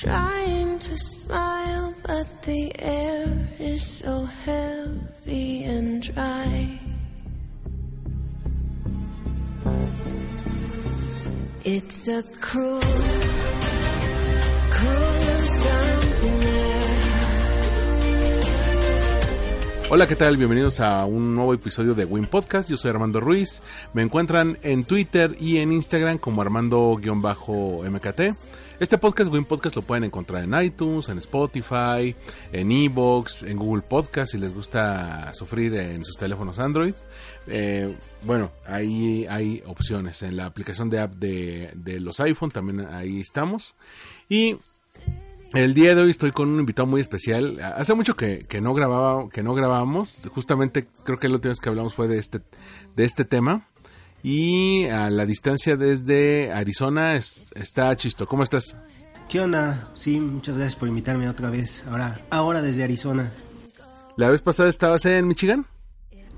Trying to smile, but the air is so heavy and dry. It's a cruel, cruel summer. Hola, ¿qué tal? Bienvenidos a un nuevo episodio de Win Podcast. Yo soy Armando Ruiz. Me encuentran en Twitter y en Instagram como Armando-MKT. Este podcast, Win Podcast, lo pueden encontrar en iTunes, en Spotify, en Evox, en Google Podcast si les gusta sufrir en sus teléfonos Android. Eh, bueno, ahí hay opciones. En la aplicación de app de, de los iPhone también ahí estamos. Y el día de hoy estoy con un invitado muy especial. Hace mucho que, que no grababa, que no grabábamos. Justamente creo que la última vez que hablamos fue de este, de este tema. Y a la distancia desde Arizona es- está Chisto. ¿Cómo estás? ¿Qué onda? Sí, muchas gracias por invitarme otra vez. Ahora, ahora desde Arizona. La vez pasada estabas en Michigan.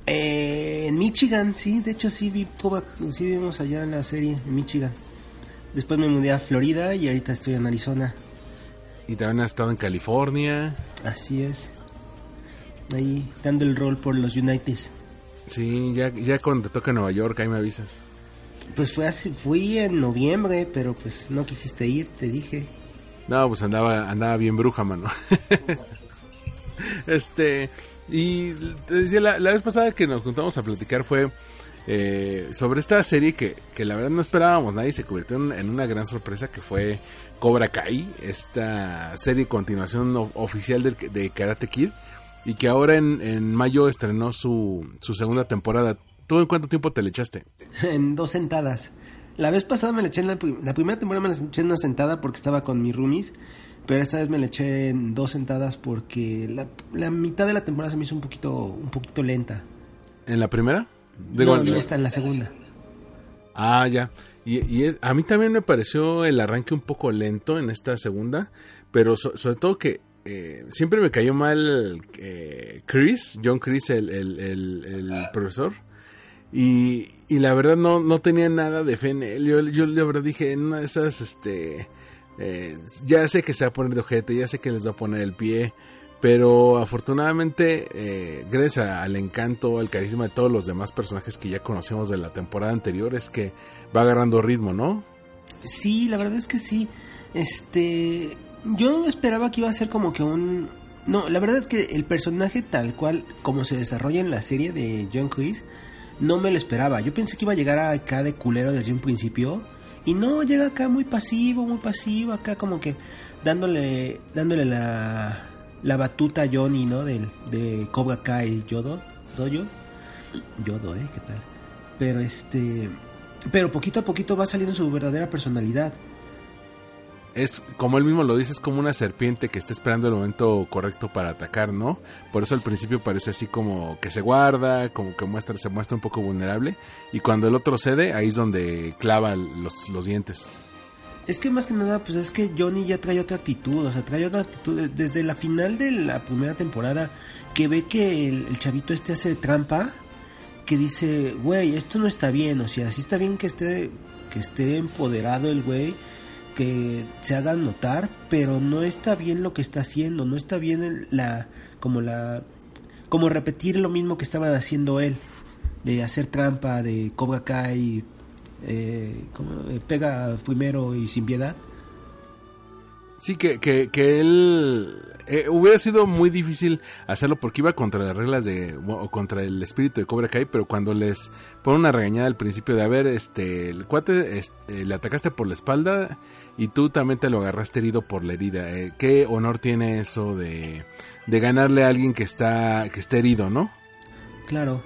Eh, en Michigan, sí, de hecho sí vi Cobra- sí vimos allá en la serie en Michigan. Después me mudé a Florida y ahorita estoy en Arizona. Y también has estado en California. Así es. Ahí dando el rol por los Uniteds. Sí, ya, ya cuando te toca Nueva York, ahí me avisas. Pues fue así, fui en noviembre, pero pues no quisiste ir, te dije. No, pues andaba, andaba bien bruja, mano. este, y te decía, la, la vez pasada que nos juntamos a platicar fue eh, sobre esta serie que, que la verdad no esperábamos nadie se convirtió en, en una gran sorpresa que fue Cobra Kai, esta serie continuación oficial del- de, Karate Kid y que ahora en, en mayo estrenó su, su segunda temporada. ¿Tú en cuánto tiempo te le echaste? en dos sentadas. La vez pasada me la eché en la, pri- la primera temporada me la eché en una sentada porque estaba con mis roomies, pero esta vez me la eché en dos sentadas porque la, la mitad de la temporada se me hizo un poquito un poquito lenta. ¿En la primera? no, Digo, ya está en la segunda. Ah, ya. Y, y a mí también me pareció el arranque un poco lento en esta segunda, pero so- sobre todo que eh, siempre me cayó mal eh, Chris, John Chris, el, el- el- el profesor. Y, y la verdad no, no tenía nada de fe en él. Yo, yo la verdad dije, en una de esas, este, eh, ya sé que se va a poner de ojete, ya sé que les va a poner el pie, pero afortunadamente, eh, gracias al encanto, al carisma de todos los demás personajes que ya conocemos de la temporada anterior, es que va agarrando ritmo, ¿no? Sí, la verdad es que sí. Este, yo esperaba que iba a ser como que un no, la verdad es que el personaje tal cual como se desarrolla en la serie de John Chris no me lo esperaba. Yo pensé que iba a llegar acá de culero desde un principio y no llega acá muy pasivo, muy pasivo, acá como que dándole dándole la la batuta Johnny, ¿no? Del de Cobra Kai Yodo, Dojo. Yodo, ¿eh? ¿Qué tal? Pero este pero poquito a poquito va saliendo su verdadera personalidad. Es, como él mismo lo dice, es como una serpiente que está esperando el momento correcto para atacar, ¿no? Por eso al principio parece así como que se guarda, como que muestra, se muestra un poco vulnerable, y cuando el otro cede, ahí es donde clava los, los dientes. Es que más que nada, pues es que Johnny ya trae otra actitud, o sea, trae otra actitud de- desde la final de la primera temporada, que ve que el, el chavito este hace trampa, que dice, güey, esto no está bien, o sea, sí está bien que esté, que esté empoderado el güey, que se haga notar, pero no está bien lo que está haciendo, no está bien el- la, como la, como repetir lo mismo que estaba haciendo él, de hacer trampa, de Cobra Kai, eh, eh, pega primero y sin piedad. Sí, que, que, que él eh, hubiera sido muy difícil hacerlo porque iba contra las reglas de o contra el espíritu de Cobra Kai, pero cuando les pone una regañada al principio de a ver, este, el cuate este, le atacaste por la espalda y tú también te lo agarraste herido por la herida. Eh, ¿Qué honor tiene eso de, de ganarle a alguien que está que esté herido, no? Claro.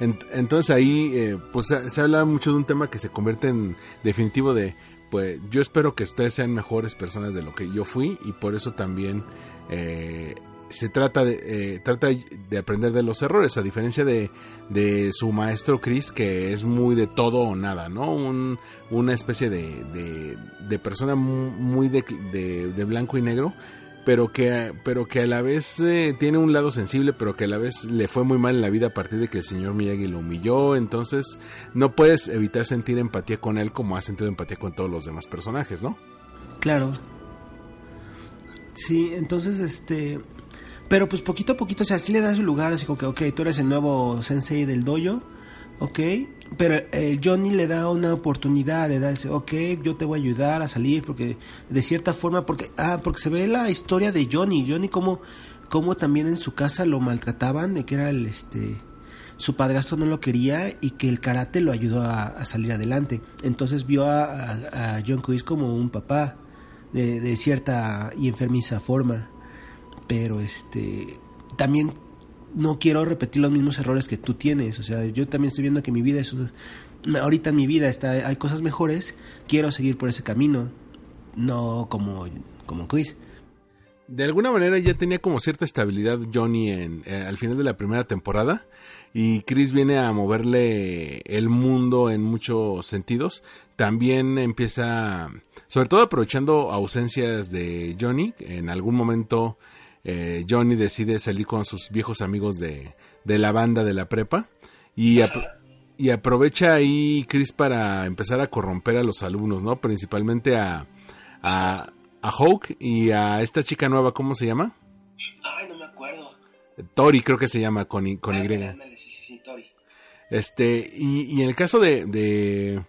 En- entonces ahí, eh, pues se, se habla mucho de un tema que se convierte en definitivo de pues yo espero que ustedes sean mejores personas de lo que yo fui y por eso también eh, se trata de, eh, trata de aprender de los errores, a diferencia de, de, su maestro Chris, que es muy de todo o nada, ¿no? Un, una especie de, de, de persona muy de, de, blanco y negro, pero que, pero que a la vez eh, tiene un lado sensible, pero que a la vez le fue muy mal en la vida a partir de que el señor Miyagi lo humilló, entonces no puedes evitar sentir empatía con él como has sentido empatía con todos los demás personajes, ¿no? Claro. Sí, entonces este pero pues poquito a poquito, o sea, sí le das su lugar, así como que, ok, tú eres el nuevo sensei del dojo, ok, pero eh, Johnny le da una oportunidad, le da ese, ok, yo te voy a ayudar a salir, porque de cierta forma, porque, ah, porque se ve la historia de Johnny, Johnny como, como también en su casa lo maltrataban, de que era el, este, su padrastro no lo quería y que el karate lo ayudó a, salir adelante. Entonces vio a, John Chris como un papá de, de, cierta y enfermiza forma pero este también no quiero repetir los mismos errores que tú tienes, o sea, yo también estoy viendo que mi vida es ahorita en mi vida está hay cosas mejores, quiero seguir por ese camino, no como como Chris. De alguna manera ya tenía como cierta estabilidad Johnny en, eh, al final de la primera temporada y Chris viene a moverle el mundo en muchos sentidos. También empieza, sobre todo aprovechando ausencias de Johnny, en algún momento eh, Johnny decide salir con sus viejos amigos de, la banda de la prepa y, y aprovecha ahí Chris para empezar a corromper a los alumnos, ¿no? Principalmente a, a, a Hawk y a esta chica nueva, ¿cómo se llama? Ay, no me acuerdo. Tori creo que se llama con, con Y. Este, y, en el caso de, de,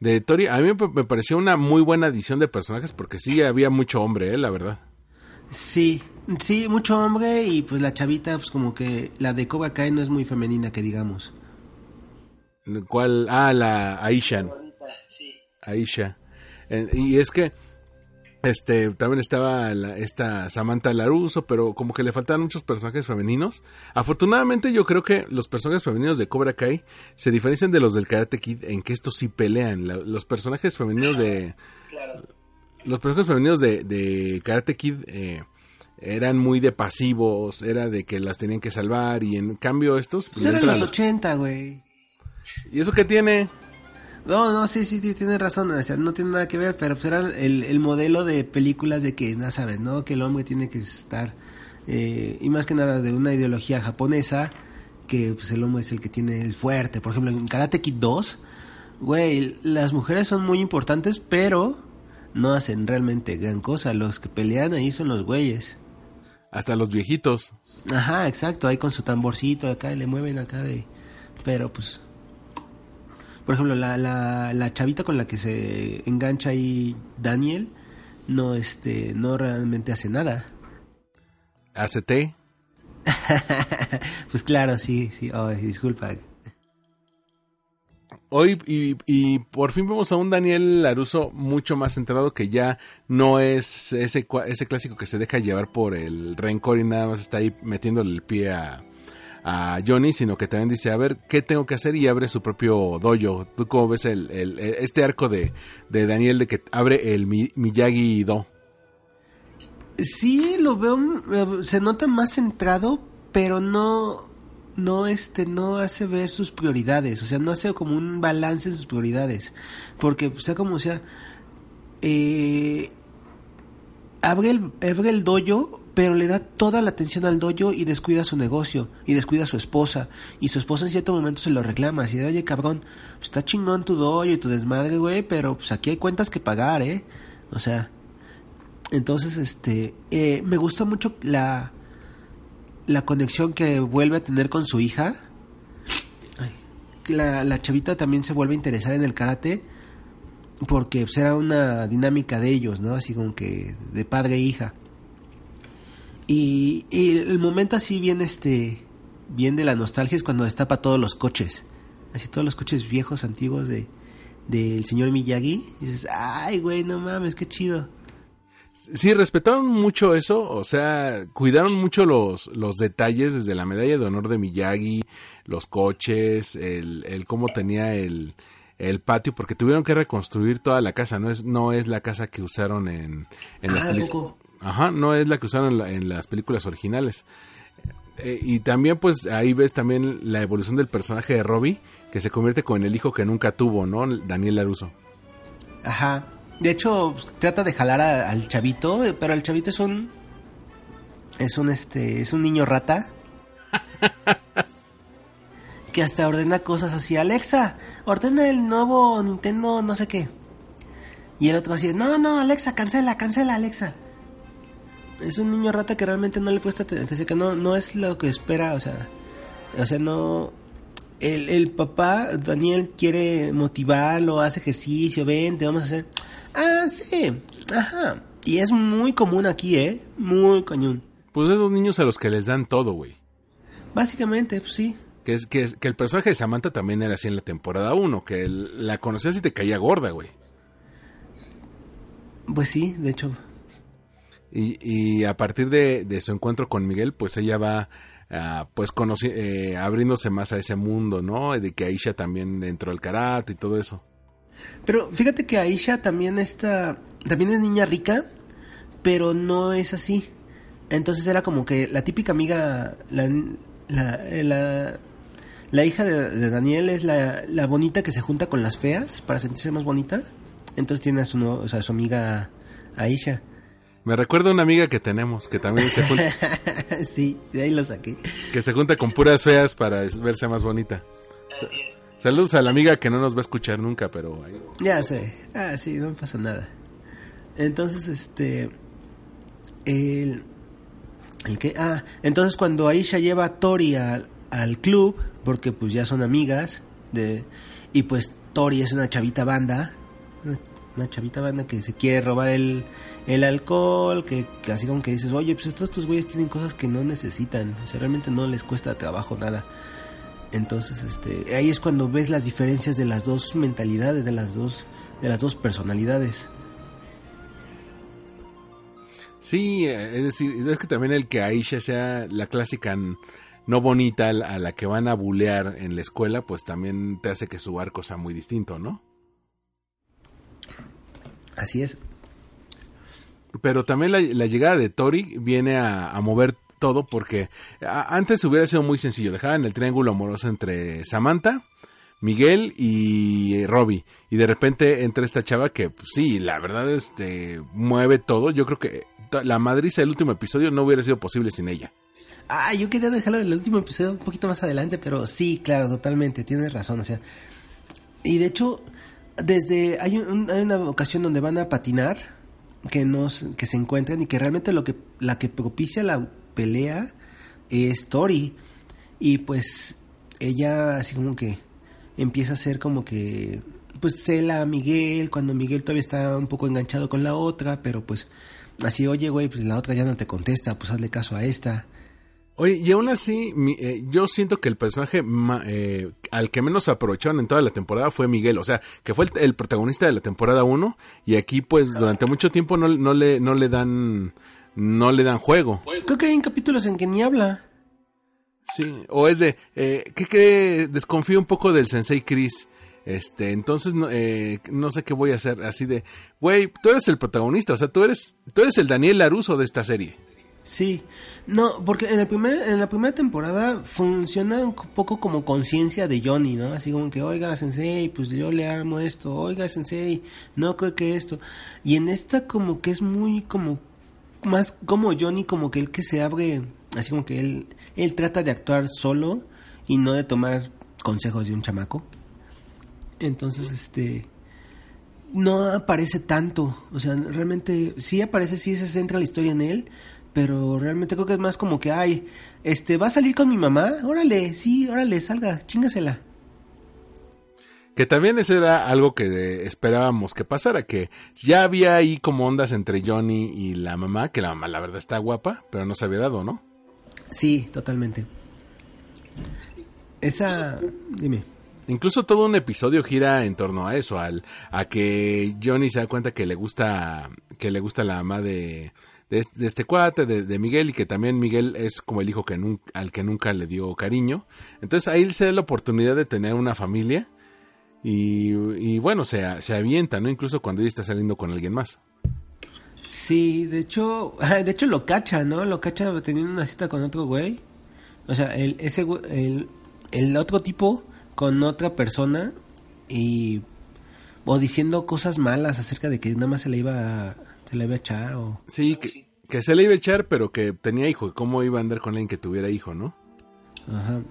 de Tori, a mí me pareció una muy buena adición de personajes porque sí había mucho hombre, ¿eh? la verdad. Sí, sí, mucho hombre y pues la chavita, pues como que la de Cobra Kai no es muy femenina, que digamos. ¿Cuál? Ah, la Aisha. Aisha. y es que este también estaba esta Samantha Laruso, pero como que le faltaban muchos personajes femeninos. Afortunadamente yo creo que los personajes femeninos de Cobra Kai se diferencian de los del Karate Kid en que estos sí pelean. los personajes femeninos de los personajes femeninos de, de Karate Kid eh, eran muy de pasivos, era de que las tenían que salvar y en cambio estos... Pues, eran los 80, güey. ¿Y eso qué tiene? No, no, sí, sí, sí, tienes razón, o sea, no tiene nada que ver, pero pues era el, el modelo de películas de que, no sabes, ¿no? Que el hombre tiene que estar, eh, y más que nada de una ideología japonesa, que pues el hombre es el que tiene el fuerte. Por ejemplo, en Karate Kid 2, güey, las mujeres son muy importantes, pero no hacen realmente gran cosa. Los que pelean ahí son los güeyes. Hasta los viejitos. Ajá, exacto. Ahí con su tamborcito acá y le mueven acá de... Pero pues... Por ejemplo, la, la, la chavita con la que se engancha ahí Daniel no, este, no realmente hace nada. ¿Hace té? pues claro, sí, sí. Oh, disculpa. Hoy y, por fin vemos a un Daniel Laruso mucho más centrado que ya no es ese, ese clásico que se deja llevar por el rencor y nada más está ahí metiéndole el pie a, Johnny, sino que también dice, a ver, ¿qué tengo que hacer? Y abre su propio dojo. ¿Tú cómo ves el, este arco de, de, Daniel de que abre el Miyagi-Do? Sí, lo veo, se nota más centrado, pero no no este no hace ver sus prioridades, o sea, no hace como un balance en sus prioridades, porque sea como sea eh, abre el abre el dojo, pero le da toda la atención al dojo y descuida su negocio y descuida a su esposa y su esposa en cierto momento se lo reclama, así de, "Oye, cabrón, pues está chingón tu dojo y tu desmadre, güey, pero pues aquí hay cuentas que pagar, ¿eh?" O sea, entonces este eh, me gusta mucho la la conexión que vuelve a tener con su hija. La, la, chavita también se vuelve a interesar en el karate porque pues, era una dinámica de ellos, ¿no? Así como que de padre e hija. Y, el momento así bien este bien de la nostalgia es cuando destapa todos los coches. Así todos los coches viejos, antiguos de del señor Miyagi. Y dices, ay, güey, no mames, qué chido. Sí, respetaron mucho eso, o sea, cuidaron mucho los, los detalles desde la medalla de honor de Miyagi, los coches, el, el cómo tenía el, el patio porque tuvieron que reconstruir toda la casa, no es no es la casa que usaron en, en las Ah, ¿a películas. Ajá, no es la que usaron en, la- en las películas originales. Eh, y también pues ahí ves también la evolución del personaje de Robbie que se convierte con el hijo que nunca tuvo, ¿no? Daniel Laruso. Ajá. De hecho, trata de jalar al chavito, eh, pero el chavito es un es un este es un niño rata que hasta ordena cosas así, Alexa, ordena el nuevo Nintendo no sé qué. Y el otro así, no, no, Alexa, cancela, cancela, Alexa. Es un niño rata que realmente no le atención, que no, no es lo que espera, o sea, o sea, no... El, el papá, Daniel, quiere motivarlo, hace ejercicio, vente, vamos a hacer... Ah, sí, ajá. Y es muy común aquí, ¿eh? Muy cañón. Pues esos niños a los que les dan todo, güey. Básicamente, pues sí. Que, es, que, es- que el personaje de Samantha también era así en la temporada 1, que el- la conocías y te caía gorda, güey. Pues sí, de hecho. Y, y a partir de, de su encuentro con Miguel, pues ella va ah, pues eh, abriéndose más a ese mundo, ¿no? De que Aisha también entró al karate y todo eso. Pero fíjate que Aisha también está, también es niña rica, pero no es así. Entonces era como que la típica amiga, la, la, eh, la, hija de, Daniel es la, la bonita que se junta con las feas para sentirse más bonita. Entonces tiene a su, o sea, a su amiga Aisha. Me recuerda a una amiga que tenemos, que también se junta, sí, de ahí lo saqué. que se junta con puras feas para verse más bonita. Sa- Saludos a la amiga que no nos va a escuchar nunca, pero ahí- Ya sé. Ah, sí, no me pasa nada. Entonces, este. El. ¿El qué? Ah, entonces cuando Aisha lleva a Tori al, al club, porque pues ya son amigas, de y pues Tori es una chavita banda, una, una chavita banda que se quiere robar el, el alcohol, que, que así como que dices, oye, pues estos, estos güeyes tienen cosas que no necesitan, o sea, realmente no les cuesta trabajo nada. Entonces, este, ahí es cuando ves las diferencias de las dos mentalidades, de las dos, de las dos personalidades. Sí, eh, es decir, es que también el que Aisha sea la clásica no bonita a la a la que van a bulear en la escuela, pues también te hace que su arco sea muy distinto, ¿no? Así es. Pero también la, llegada de Tori viene a, mover todo porque antes hubiera sido muy sencillo. Dejaban el triángulo amoroso entre Samantha, Miguel y Robbie. Y de repente entra esta chava que, pues, sí, la verdad, este, mueve todo. Yo creo que to- la madriza del último episodio no hubiera sido posible sin ella. Ah, yo quería dejarlo del último episodio un poquito más adelante, pero sí, claro, totalmente, tienes razón, o sea. Y de hecho, desde hay, un- hay una ocasión donde van a patinar que nos que se encuentran y que realmente lo que la que propicia la pelea es Tori y pues ella así como que empieza a ser como que pues cela a Miguel cuando Miguel todavía está un poco enganchado con la otra, pero pues así, oye, güey, pues la otra ya no te contesta, pues hazle caso a esta. Oye, y aún así, mi- eh, yo siento que el personaje ma- eh, al que menos aprovecharon en toda la temporada fue Miguel. O sea, que fue el, el protagonista de la temporada 1. Y aquí, pues, durante mucho tiempo no, no le, no le dan, no le dan juego. Creo que hay capítulos en que ni habla. Sí, o es de, eh, que, que desconfío un poco del Sensei Chris. Este, entonces no, eh, no sé qué voy a hacer. Así de, güey, tú eres el protagonista. O sea, tú eres, tú eres el Daniel Laruso de esta serie. Sí, no, porque en, el primer, en la primera temporada funciona un poco como conciencia de Johnny, ¿no? Así como que, oiga, Sensei, pues yo le armo esto, oiga, Sensei, no creo que esto. Y en esta como que es muy como, más como Johnny, como que el que se abre, así como que él, él trata de actuar solo y no de tomar consejos de un chamaco. Entonces, este, no aparece tanto. O sea, realmente sí aparece, sí se centra la historia en él, pero realmente creo que es más como que, ay, este, ¿va a salir con mi mamá? Órale, sí, órale, salga, chingasela. Que también eso era algo que esperábamos que pasara, que ya había ahí como ondas entre Johnny y la mamá, que la mamá la verdad está guapa, pero no se había dado, ¿no? Sí, totalmente. Esa, dime. Incluso todo un episodio gira en torno a eso, al, a que Johnny se da cuenta que le gusta, que le gusta la mamá de, de, este, de este cuate, de, Miguel, y que también Miguel es como el hijo que al que nunca le dio cariño. Entonces ahí se da la oportunidad de tener una familia. Y, y bueno, se, se avienta, ¿no? Incluso cuando ella está saliendo con alguien más. Sí, de hecho, de hecho lo cacha, ¿no? Lo cacha teniendo una cita con otro güey. O sea, el, ese, el, el otro tipo con otra persona y o diciendo cosas malas acerca de que nada más se le iba a, se le iba a echar o Sí, que, que se le iba a echar, pero que tenía hijo. ¿Cómo iba a andar con alguien que tuviera hijo, no? Ajá.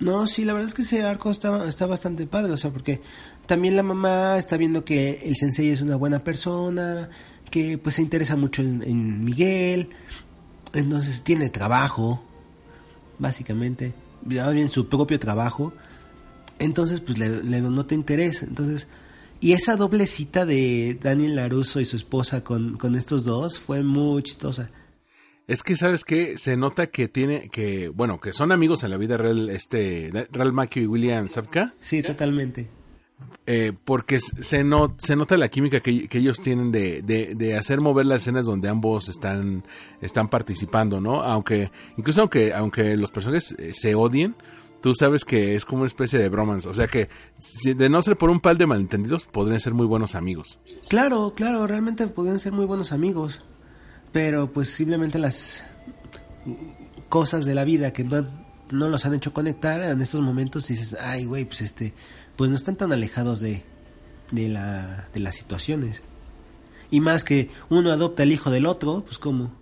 No, sí, la verdad es que ese arco está, está bastante padre, o sea, porque también la mamá está viendo que el sensei es una buena persona, que pues se interesa mucho en, en Miguel, entonces tiene trabajo, básicamente, ya bien su propio trabajo, entonces pues le, le nota interés, entonces, y esa doble cita de Daniel Laruso y su esposa con, con estos dos fue muy chistosa. Es que, ¿sabes qué? Se nota que tiene, que, bueno, que son amigos en la vida real, este, Real Macchio y William Sapka, Sí, totalmente. eh, porque se, no, se nota la química que, que ellos tienen de, de, de hacer mover las escenas donde ambos están, están participando, ¿no? Aunque, incluso aunque, aunque los personajes eh, se odien, tú sabes que es como una especie de bromance, o sea que, de no ser por un par de malentendidos, podrían ser muy buenos amigos. Claro, claro, realmente pueden ser muy buenos amigos, pero pues simplemente las cosas de la vida que no, no los han hecho conectar en estos momentos dices, ay güey, pues este, pues no están tan alejados de, de, la, de las situaciones. Y más que uno adopta el hijo del otro, pues como...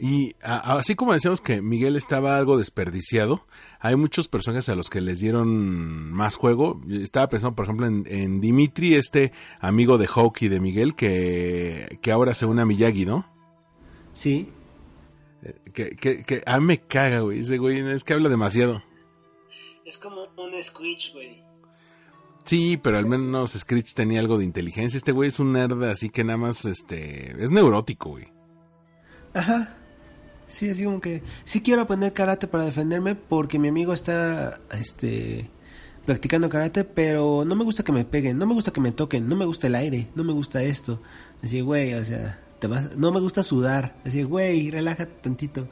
Y a- así como decíamos que Miguel estaba algo desperdiciado, hay muchos personajes a los que les dieron más juego. Estaba pensando, por ejemplo, en, en Dimitri, este amigo de Hawk y de Miguel, que, que ahora se une a Miyagi, ¿no? Sí, Que, que, que a mí me caga, güey. Ese güey es que habla demasiado. es como un Squitch, güey. Sí, pero al menos Screech tenía algo de inteligencia. Este güey es un nerd así que nada más, este, es neurótico, güey. Ajá. Sí, así como que sí quiero aprender karate para defenderme porque mi amigo está este practicando karate, pero no me gusta que me peguen, no me gusta que me toquen, no me gusta el aire, no me gusta esto. Así, güey, o sea, te vas no me gusta sudar. Así, güey, relájate tantito.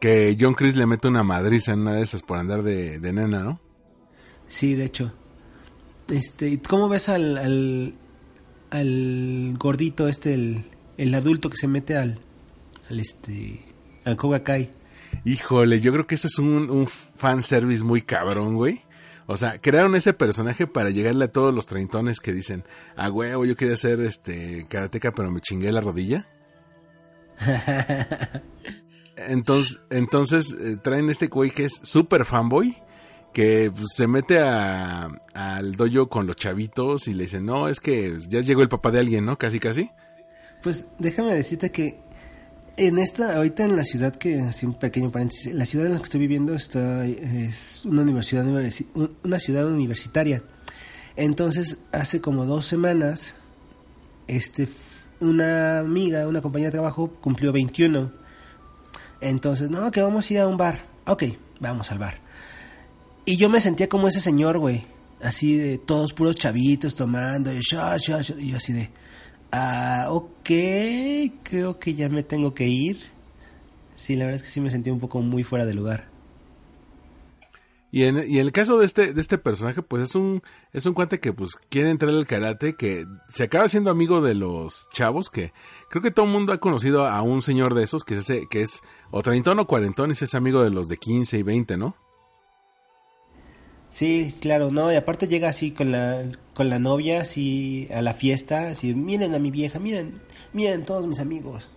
Que John Chris le mete una madriza en una de esas por andar de, de nena, ¿no? Sí, de hecho. Este, ¿y ¿cómo ves al al, al gordito este el, el adulto que se mete al al este al Koga Kai? Híjole, yo creo que ese es un, un fanservice muy cabrón, güey. O sea, crearon ese personaje para llegarle a todos los treintones que dicen, ah, huevo, yo quería ser este karateca, pero me chingué la rodilla. Entonces, entonces eh, traen este güey que es super fanboy, que pues, se mete a, al dojo con los chavitos y le dicen, no, es que ya llegó el papá de alguien, ¿no? Casi, casi. Pues déjame decirte que en esta, ahorita en la ciudad que, así un pequeño paréntesis, la ciudad en la que estoy viviendo está, es una universidad, universi- un- una ciudad universitaria. Entonces, hace como dos semanas, este, una amiga, una compañera de trabajo cumplió 21. Entonces, no, que vamos a ir a un bar. Ok, vamos al bar. Y yo me sentía como ese señor, güey. Así de todos puros chavitos tomando. Y yo así de... Ah, ok, creo que ya me tengo que ir. Sí, la verdad es que sí me sentí un poco muy fuera de lugar. Y en, y el caso de este, de este personaje, pues es un, es un cuate que pues quiere entrar al karate, que se acaba siendo amigo de los chavos, que creo que todo el mundo ha conocido a un señor de esos, que es, ese- que es o treintón o cuarentón, y es amigo de los de 15 y 20, ¿no? Sí, claro, no, y aparte llega así con la, con la novia, así a la fiesta, así, miren a mi vieja, miren, miren todos mis amigos.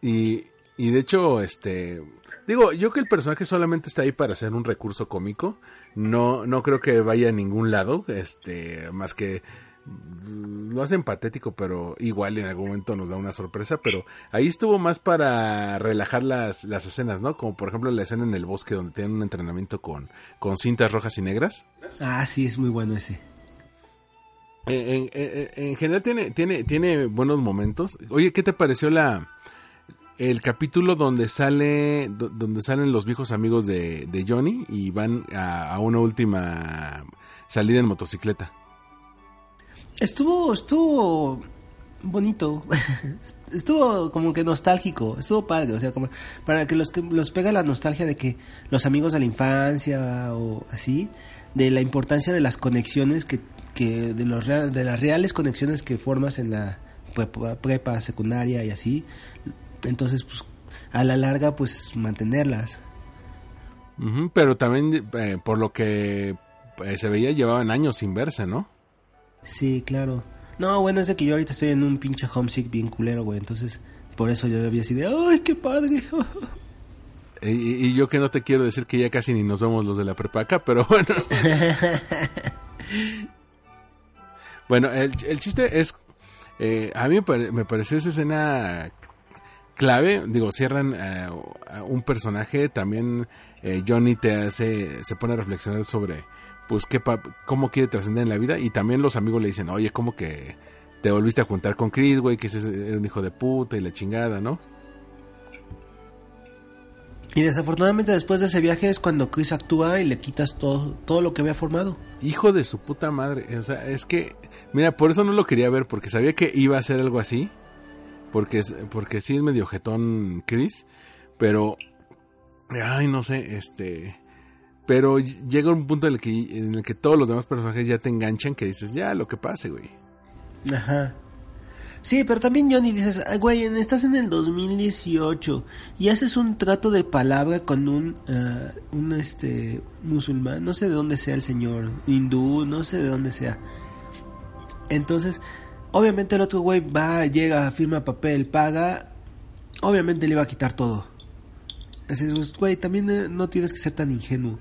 Y, y de hecho, este, digo, yo que el personaje solamente está ahí para ser un recurso cómico, no, no creo que vaya a ningún lado, este, más que lo hacen patético, pero igual en algún momento nos da una sorpresa, pero ahí estuvo más para relajar las, las escenas, ¿no? Como por ejemplo la escena en el bosque donde tienen un entrenamiento con, con cintas rojas y negras. Ah, sí, es muy bueno ese. En, en- en- en general tiene, tiene, tiene buenos momentos. Oye, ¿qué te pareció la el capítulo donde sale do- donde salen los viejos amigos de, de Johnny y van a, a una última salida en motocicleta? Estuvo, estuvo bonito. estuvo como que nostálgico. Estuvo padre. O sea, como para que los que los pega la nostalgia de que los amigos de la infancia o así. de la importancia de las conexiones que, que de los rea- de las reales conexiones que formas en la prepa, prepa, secundaria y así. Entonces, pues a la larga pues mantenerlas. Pero también, eh, por lo que eh, se veía, llevaban años sin verse, ¿no? Sí, claro. No, bueno, es de que yo ahorita estoy en un pinche homesick bien culero, güey. Entonces, por eso yo había así de, ¡ay, qué padre! Y, y yo que no te quiero decir que ya casi ni nos vemos los de la prepa acá, pero bueno. bueno, el, el chiste es, eh, a mí me, pare- me pareció esa escena clave, digo, cierran eh, a un personaje, también eh, Johnny te hace, se pone a reflexionar sobre, pues, qué pa- cómo quiere trascender en la vida, y también los amigos le dicen, oye, ¿cómo que te volviste a juntar con Chris, güey, que ese era un hijo de puta y la chingada, ¿no? Y desafortunadamente después de ese viaje es cuando Chris actúa y le quitas todo, todo lo que había formado. Hijo de su puta madre. O sea, es que, mira, por eso no lo quería ver, porque sabía que iba a ser algo así. Porque, porque sí es medio jetón Chris. Pero, ay, no sé, este... Pero llega un punto en el, que, en el que todos los demás personajes ya te enganchan que dices, ya, lo que pase, güey. Ajá. Sí, pero también Johnny dices, "Ay, güey, estás en el 2018 y haces un trato de palabra con un, ah, un este, musulmán, no sé de dónde sea el señor, hindú, no sé de dónde sea. Entonces, obviamente el otro güey va, llega, firma papel, paga, obviamente le va a quitar todo. Así es, güey, también eh, no tienes que ser tan ingenuo.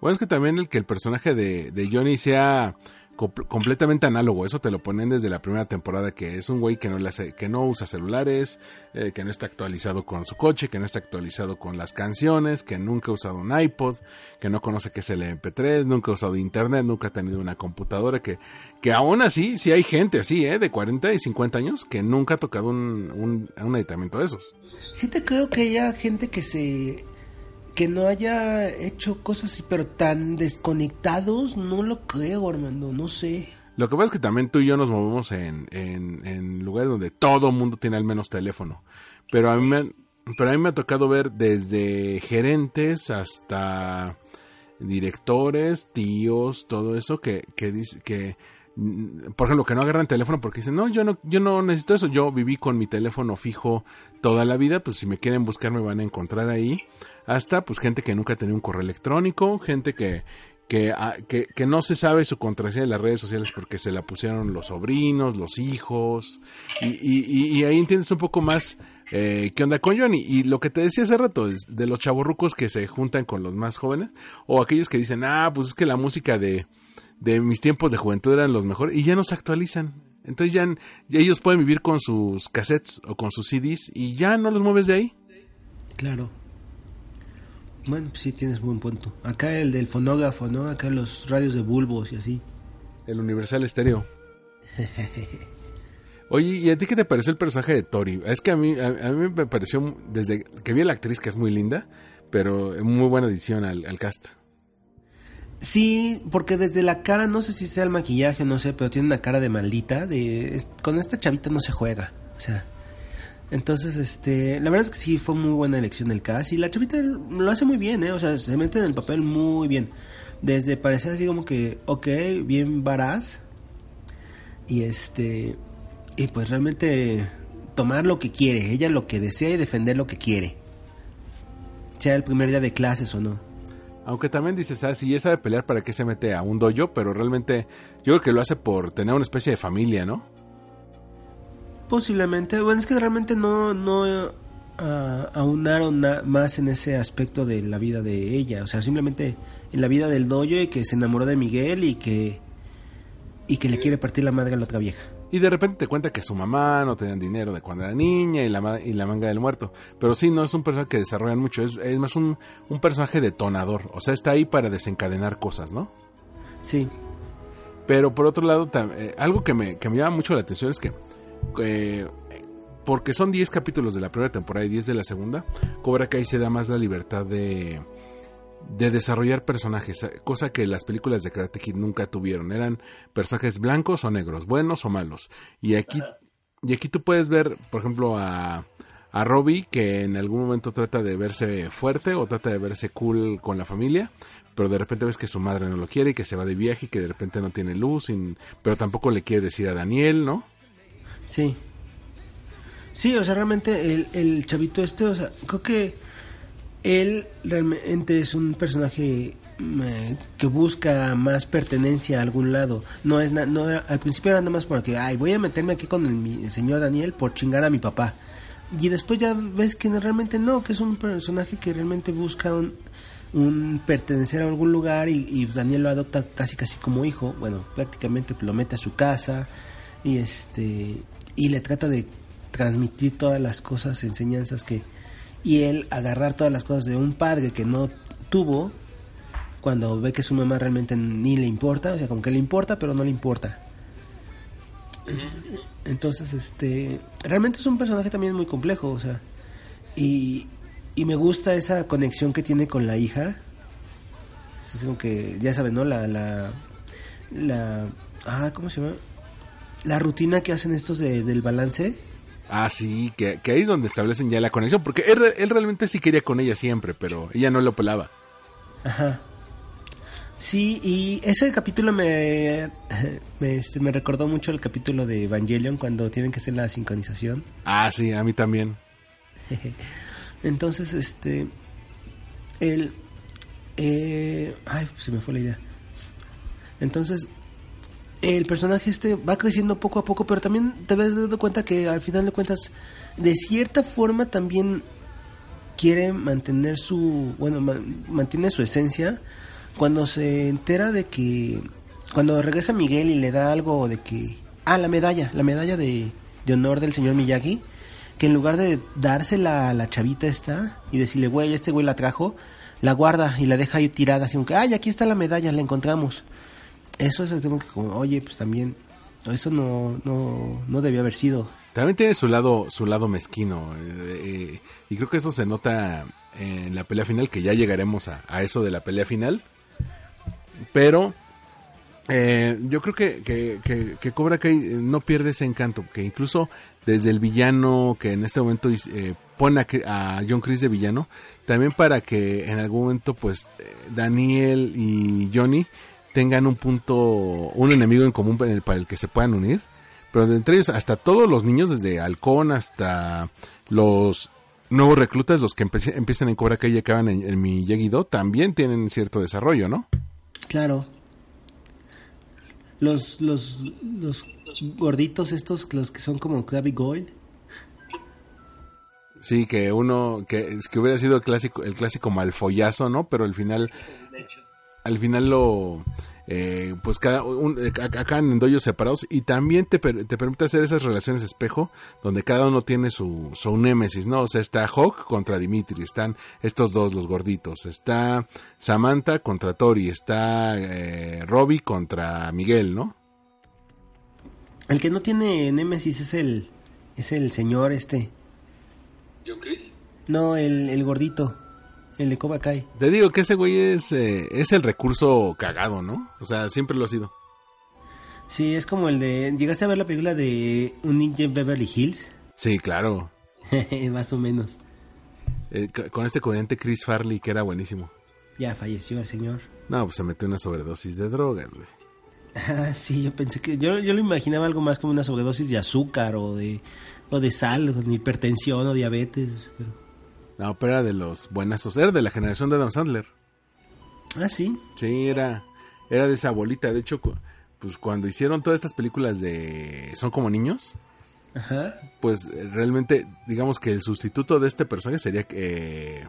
Bueno, es que también el que el personaje de, de Johnny sea comp- completamente análogo, eso te lo ponen desde la primera temporada, que es un güey que no, le hace- que no usa celulares, eh, que no está actualizado con su coche, que no está actualizado con las canciones, que nunca ha usado un iPod, que no conoce qué es el MP3, nunca ha usado internet, nunca ha tenido una computadora, que, que aún así, sí hay gente así, ¿eh? de 40 y 50 años, que nunca ha tocado un, un, un de esos. Sí te creo que haya gente que se que no haya hecho cosas así, pero tan desconectados, no lo creo, Armando, no sé. Lo que pasa es que también tú y yo nos movemos en, en, lugares donde todo mundo tiene al menos teléfono. Pero a mí me, pero a mí me ha tocado ver desde gerentes hasta directores, tíos, todo eso que, que dice que por ejemplo, que no agarran teléfono porque dicen, no, yo no, yo no necesito eso, yo viví con mi teléfono fijo toda la vida, pues si me quieren buscar me van a encontrar ahí. Hasta pues gente que nunca tenido un correo electrónico, gente que, que, ah, que, no se sabe su contraseña de las redes sociales porque se la pusieron los sobrinos, los hijos, y, y, y- y ahí entiendes un poco más eh, qué onda con Johnny. Y lo que te decía hace rato, es de los chavorrucos que se juntan con los más jóvenes, o aquellos que dicen, ah, pues es que la música de, de mis tiempos de juventud eran los mejores, y ya no se actualizan. Entonces ya, ya ellos pueden vivir con sus cassettes o con sus CDs y ya no los mueves de ahí. Claro. Bueno, pues sí tienes buen punto. Acá el del fonógrafo, ¿no? Acá los radios de bulbos y así. El Universal Estéreo. Oye, ¿y a ti qué te pareció el personaje de Tori? Es que a mí, a, a mí me pareció, desde que vi a la actriz, que es muy linda, pero muy buena edición al, al cast. Sí, porque desde la cara, no sé si sea el maquillaje, no sé, pero tiene una cara de maldita, de con esta chavita no se juega, o sea, entonces, este, la verdad es que sí fue muy buena elección el cast y la chavita lo hace muy bien, eh, o sea, se mete en el papel muy bien, desde parecer así como que, ok, bien varaz y este, y pues realmente tomar lo que quiere, ella lo que desea y defender lo que quiere, sea el primer día de clases o no. Aunque también dices, ah, si ya sabe pelear, ¿para qué se mete a un dojo? Pero realmente yo creo que lo hace por tener una especie de familia, ¿no? Posiblemente, bueno, es que realmente no, no ah, aunaron na- más en ese aspecto de la vida de ella, o sea, simplemente en la vida del dojo y que se enamoró de Miguel y que y que le quiere partir la madre a la otra vieja. Y de repente te cuenta que su mamá no tenía dinero de cuando era niña y la, y la manga del muerto. Pero sí, no es un personaje que desarrollan mucho, es, es más un, un personaje detonador. O sea, está ahí para desencadenar cosas, ¿no? Sí, Pero por otro lado, eh, algo que me, que me llama mucho la atención es que, eh, porque son 10 capítulos de la primera temporada y 10 de la segunda, Cobra Kai se da más la libertad de, de desarrollar personajes, eh, cosa que las películas de Karate Kid nunca tuvieron. Eran personajes blancos o negros, buenos o malos. Y aquí, y aquí tú puedes ver, por ejemplo, a, a Robbie, que en algún momento trata de verse fuerte o trata de verse cool con la familia, pero de repente ves que su madre no lo quiere y que se va de viaje y que de repente no tiene luz, y- pero tampoco le quiere decir a Daniel, ¿no? Sí. Sí, o sea, realmente el, el chavito este, o sea, creo que él realmente es un personaje mm, eh, que busca más pertenencia a algún lado. No es no al principio era nada más porque, ay, voy a meterme aquí con el, el señor Daniel por chingar a mi papá. Y después ya ves que realmente no, que es un personaje que realmente busca un, un pertenecer a algún lugar y, y Daniel lo adopta casi casi como hijo. Bueno, prácticamente lo mete a su casa y este y le trata de transmitir todas las cosas, enseñanzas que y él agarrar todas las cosas de un padre que no tuvo cuando ve que su mamá realmente ni le importa, o sea, como que le importa, pero no le importa. Entonces, este, realmente es un personaje también muy complejo, o sea, y, y me gusta esa conexión que tiene con la hija. Es como que, ya saben, ¿no? La, la, la, ah, ¿cómo se llama? La rutina que hacen estos de, del balance. Ah, sí, que, que ahí es donde establecen ya la conexión, porque él, re- él realmente sí quería con ella siempre, pero ella no lo pelaba. Ajá. Sí, y ese capítulo me, me, este, me recordó mucho el capítulo de Evangelion cuando tienen que hacer la sincronización. Ah, sí, a mí también. Entonces, este, el, eh, ay, se me fue la idea. Entonces, el personaje este va creciendo poco a poco, pero también te vas dando cuenta que al final de cuentas, de cierta forma también quiere mantener su, bueno, ma- mantiene su esencia cuando se entera de que, cuando regresa Miguel y le da algo de que, ah, la medalla, la medalla de, de honor del señor Miyagi, que en lugar de dársela a la chavita esta y decirle, güey, este güey la trajo, la guarda y la deja ahí tirada, así como que, ay, aquí está la medalla, la encontramos. Eso es como que, como, oye, pues también, eso no, no, no debió haber sido. También tiene su lado, su lado mezquino. eh, eh, y creo que eso se nota en la pelea final, que ya llegaremos a, a eso de la pelea final. Pero eh, yo creo que, que, que, que Cobra Kai no pierde ese encanto, que incluso desde el villano que en este momento eh, pone a, a John Chris de villano, también para que en algún momento pues eh, Daniel y Johnny tengan un punto, un enemigo en común para el, para el que se puedan unir. Pero de entre ellos, hasta todos los niños, desde Halcón hasta los nuevos reclutas, los que empiezan en Cobra Kai y acaban en, en Miyagi-Do, también tienen cierto desarrollo, ¿no? Claro. Los, los, los gorditos estos, los que son como Krabby Goyle. Sí, que uno, que, es que hubiera sido el clásico, el clásico malfollazo, ¿no? Pero al final, al final lo, eh, pues cada, un, eh, ac- acaban en doyos separados y también te, per- te permite hacer esas relaciones espejo donde cada uno tiene su, su némesis, ¿no? O sea, está Hawk contra Dimitri, están estos dos, los gorditos, está Samantha contra Tori, está eh, Robbie contra Miguel, ¿no? El que no tiene Némesis es el, es el señor este. ¿John Chris? No, el, el gordito. El de Cobra Kai. Te digo que ese güey es, eh, es el recurso cagado, ¿no? O sea, siempre lo ha sido. Sí, es como el de... ¿Llegaste a ver la película de Un Ninja en Beverly Hills? Sí, claro. Más o menos. Eh, con este comediante Chris Farley que era buenísimo. Ya falleció el señor. No, pues se metió una sobredosis de drogas, güey. Ah, sí, yo pensé que... Yo, yo lo imaginaba algo más como una sobredosis de azúcar o de, o de sal, o de hipertensión o diabetes. pero- No, pero era de los buenazos. Era de la generación de Adam Sandler. Ah, sí. Sí, era, era de esa bolita. De hecho, pues cuando hicieron todas estas películas de Son como niños, Ajá. pues realmente, digamos que el sustituto de este personaje sería eh,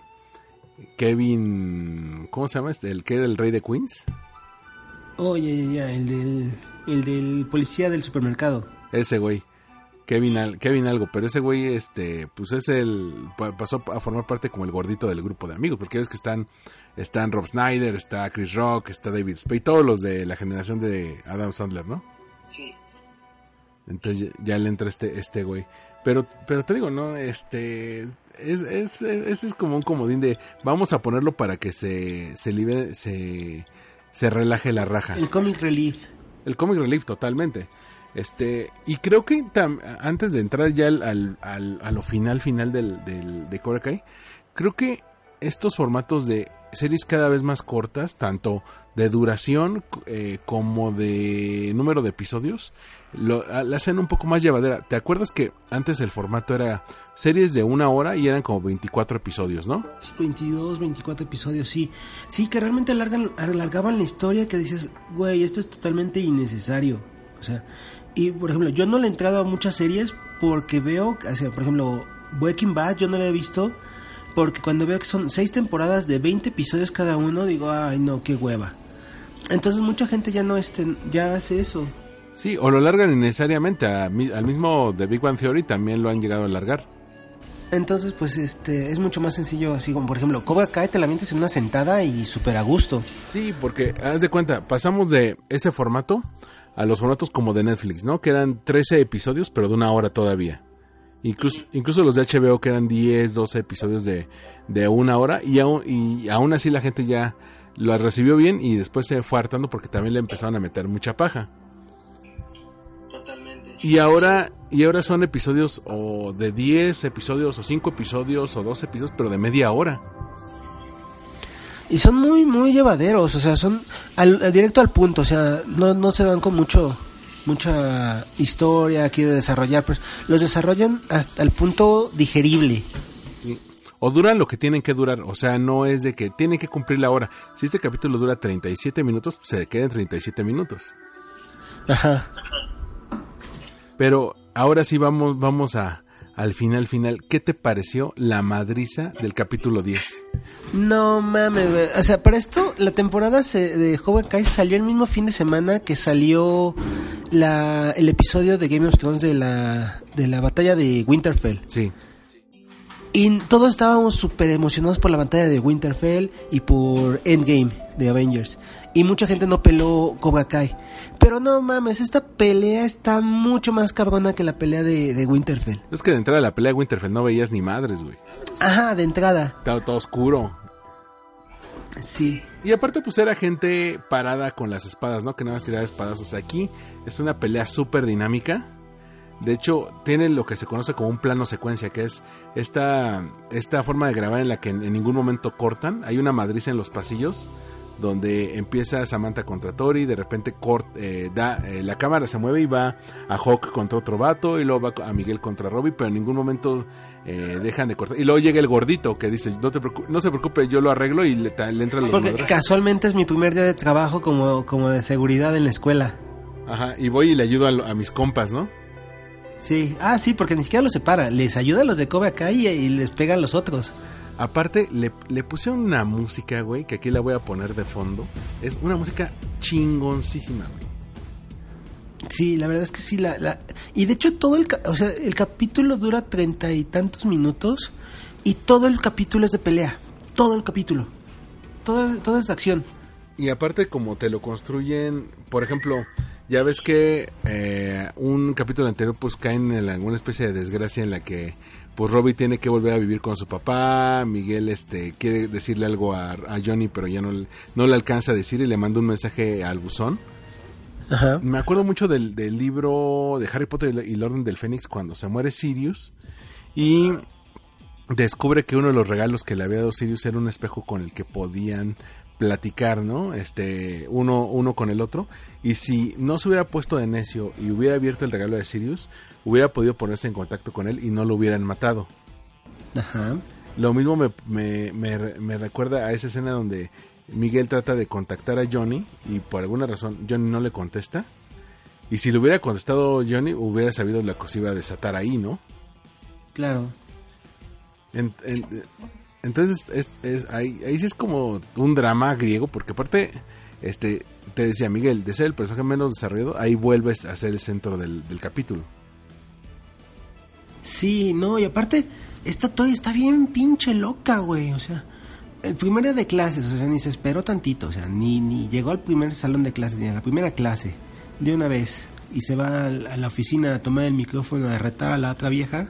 Kevin. ¿Cómo se llama? este? El que era el rey de Queens. Oye, ya, ya, el del, el del policía del supermercado. Ese güey. Kevin, al- Kevin algo, pero ese güey, este, pues es el, pa- pasó a formar parte como el gordito del grupo de amigos, porque ves que están, están Rob Snyder, está Chris Rock, está David Spade, todos los de la generación de Adam Sandler, ¿no? Sí. Entonces ya, ya le entra este, este güey. Pero, pero te digo, ¿no? Este, es, es, es, es como un comodín de, vamos a ponerlo para que se, se libere, se, se relaje la raja. El comic relief. El comic relief totalmente. Este, y creo que antes de entrar ya al, al- al- a lo final final del, del- de Cobra Kai, creo que estos formatos de series cada vez más cortas, tanto de duración eh, como de número de episodios, lo, la hacen un poco más llevadera. ¿Te acuerdas que antes el formato era series de una hora y eran como 24 episodios, ¿no? 22, 24 episodios, sí. Sí, que realmente alargan, alargaban la historia que dices, güey, esto es totalmente innecesario. O sea, y por ejemplo, yo no le he entrado a muchas series porque veo, o sea, por ejemplo, Breaking Bad yo no la he visto porque cuando veo que son seis temporadas de 20 episodios cada uno, digo, ay no, qué hueva. Entonces mucha gente ya no este, ya hace eso. Sí, o lo largan innecesariamente. A, al mismo de Big Bang Theory también lo han llegado a alargar. Entonces, pues este es mucho más sencillo, así como por ejemplo, Cobra Kai te la mientes en una sentada y súper a gusto. Sí, porque haz de cuenta, pasamos de ese formato a los formatos como de Netflix, ¿no? Que eran 13 episodios, pero de una hora todavía. Incluso, incluso los de HBO que eran 10, 12 episodios de, de una hora y aún, y aún así la gente ya lo recibió bien y después se fue hartando porque también le empezaron a meter mucha paja. Totalmente. Y ahora, y ahora son episodios o de 10 episodios o 5 episodios o 12 episodios, pero de media hora. Y son muy, muy llevaderos, o sea, son al, directo al punto, o sea, no, no se dan con mucho mucha historia aquí de desarrollar, pues los desarrollan hasta el punto digerible. O duran lo que tienen que durar, o sea, no es de que tienen que cumplir la hora. Si este capítulo dura 37 minutos, se queden 37 minutos. Ajá. Pero ahora sí vamos, vamos a, al final final. ¿Qué te pareció la madriza del capítulo 10? No mames, güey. O sea, para esto, la temporada se, de Joven Kai salió el mismo fin de semana que salió la, el episodio de Game of Thrones de la, de la batalla de Winterfell. Sí. Y todos estábamos súper emocionados por la batalla de Winterfell y por Endgame de Avengers. Y mucha gente no peló Cobra Kai. Pero no mames, esta pelea está mucho más cabrona que la pelea de, de Winterfell. Es que de entrada de la pelea de Winterfell no veías ni madres, güey. Ajá, de entrada. Estaba todo oscuro. Sí. Y aparte, pues era gente parada con las espadas, ¿no? Que nada más tiraba espadas. O sea, aquí es una pelea súper dinámica. De hecho, tiene lo que se conoce como un plano secuencia, que es esta, esta forma de grabar en la que en, en ningún momento cortan. Hay una madriz en los pasillos donde empieza Samantha contra Tori, de repente cort, eh, da, eh, la cámara se mueve y va a Hawk contra otro vato, y luego va a Miguel contra Robbie, pero en ningún momento eh, dejan de cortar. Y luego llega el gordito que dice, no, te no se preocupe, yo lo arreglo y le, le entran los Porque casualmente es mi primer día de trabajo como, como de seguridad en la escuela. Ajá, y voy y le ayudo a, a mis compas, ¿no? Sí, ah, sí, porque ni siquiera los separa. Les ayuda a los de Kobe acá y, y les pega a los otros. Aparte, le, le pusieron una música, güey, que aquí la voy a poner de fondo. Es una música chingoncísima, güey. Sí, la verdad es que sí. La, la... Y de hecho, todo el, o sea, el capítulo dura treinta y tantos minutos. Y todo el capítulo es de pelea. Todo el capítulo. Todo, todo es de acción. Y aparte, como te lo construyen, por ejemplo, ya ves que eh, un capítulo anterior, pues caen en alguna especie de desgracia en la que, pues Robbie tiene que volver a vivir con su papá. Miguel, este, quiere decirle algo a, a Johnny, pero ya no, no le alcanza a decir y le manda un mensaje al buzón. Ajá. Me acuerdo mucho del, del libro de Harry Potter y el Orden del Fénix cuando se muere Sirius y descubre que uno de los regalos que le había dado Sirius era un espejo con el que podían platicar, ¿no? Este, uno, uno con el otro. Y si no se hubiera puesto de necio y hubiera abierto el regalo de Sirius, hubiera podido ponerse en contacto con él y no lo hubieran matado. Ajá. Lo mismo me, me, me, me recuerda a esa escena donde Miguel trata de contactar a Johnny y por alguna razón Johnny no le contesta. Y si le hubiera contestado Johnny, hubiera sabido la se iba a desatar ahí, ¿no? Claro. En- en- entonces, es, es- ahí, ahí sí es como un drama griego, porque aparte, este, te decía Miguel, de ser el personaje menos desarrollado, ahí vuelves a ser el centro del, capítulo. Sí, no, y aparte, esta Tori está bien pinche loca, güey. O sea, el primer día de clases, o sea, ni se esperó tantito, o sea, ni, ni llegó al primer salón de clases, ni a la primera clase, de una vez. Y se va a la oficina a tomar el micrófono a retar a la otra vieja.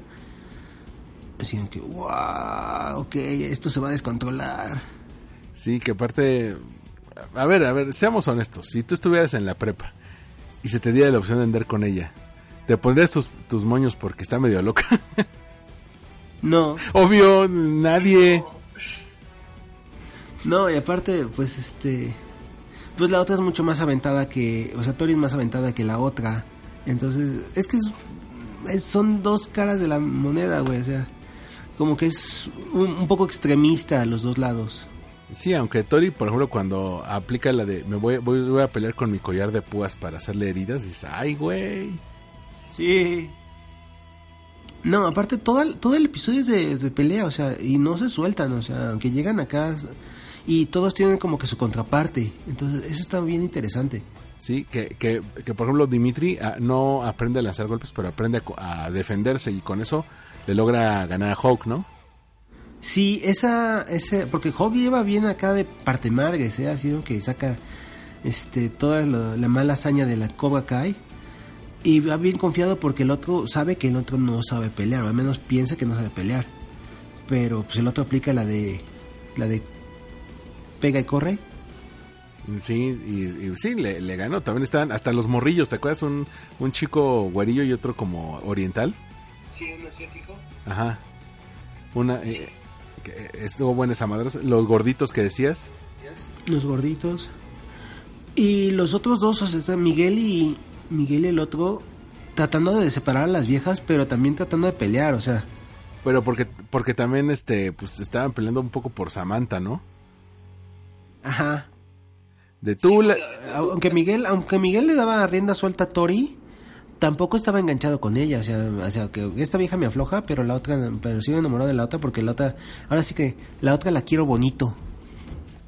Así que, wow, ok, esto se va a descontrolar. Sí, que aparte, a ver, a ver, seamos honestos, si tú estuvieras en la prepa y se te diera la opción de andar con ella, ¿te pondrías tus, tus moños porque está medio loca? No, Obvio, nadie. No, y aparte, pues este. Pues la otra es mucho más aventada que. O sea, Tori es más aventada que la otra. Entonces, es que es- es- son dos caras de la moneda, güey. O sea, como que es un, un poco extremista a los dos lados. Sí, aunque Tori, por ejemplo, cuando aplica la de me voy, voy, voy a pelear con mi collar de púas para hacerle heridas, dice, ay, güey. Sí. No, aparte todo el, todo el episodio es de, de pelea, o sea, y no se sueltan, o sea, aunque llegan acá y todos tienen como que su contraparte. Entonces, eso está bien interesante. Sí, que, que, que, por ejemplo Dimitri ah, no aprende a lanzar golpes, pero aprende a, a defenderse y con eso le logra ganar a Hawk, ¿no? Sí, esa, ese, porque Hawk lleva bien acá de parte madres, ¿eh? Ha sido que saca este, toda lo- la mala hazaña de la Cobra Kai. Y va bien confiado porque el otro sabe que el otro no sabe pelear, o al menos piensa que no sabe pelear. Pero pues el otro aplica la de, la de pega y corre. Sí, y, y sí, le, le ganó. También estaban hasta los morrillos, ¿te acuerdas? Un, un chico güerillo y otro como oriental. Sí, un asiático. Ajá. Una... eh, que, eh, estuvo buena esa madre. Los gorditos que decías. Los gorditos. Y los otros dos, o sea, está Miguel y Miguel y el otro, tratando de separar a las viejas, pero también tratando de pelear, o sea. Pero porque, porque también este, pues estaban peleando un poco por Samantha, ¿no? Ajá. De tú, la- Aunque Miguel, aunque Miguel le daba rienda suelta a Tori, tampoco estaba enganchado con ella, o sea, o sea, que esta vieja me afloja, pero la otra, pero sigo enamorado de la otra porque la otra, ahora sí que la otra la quiero bonito.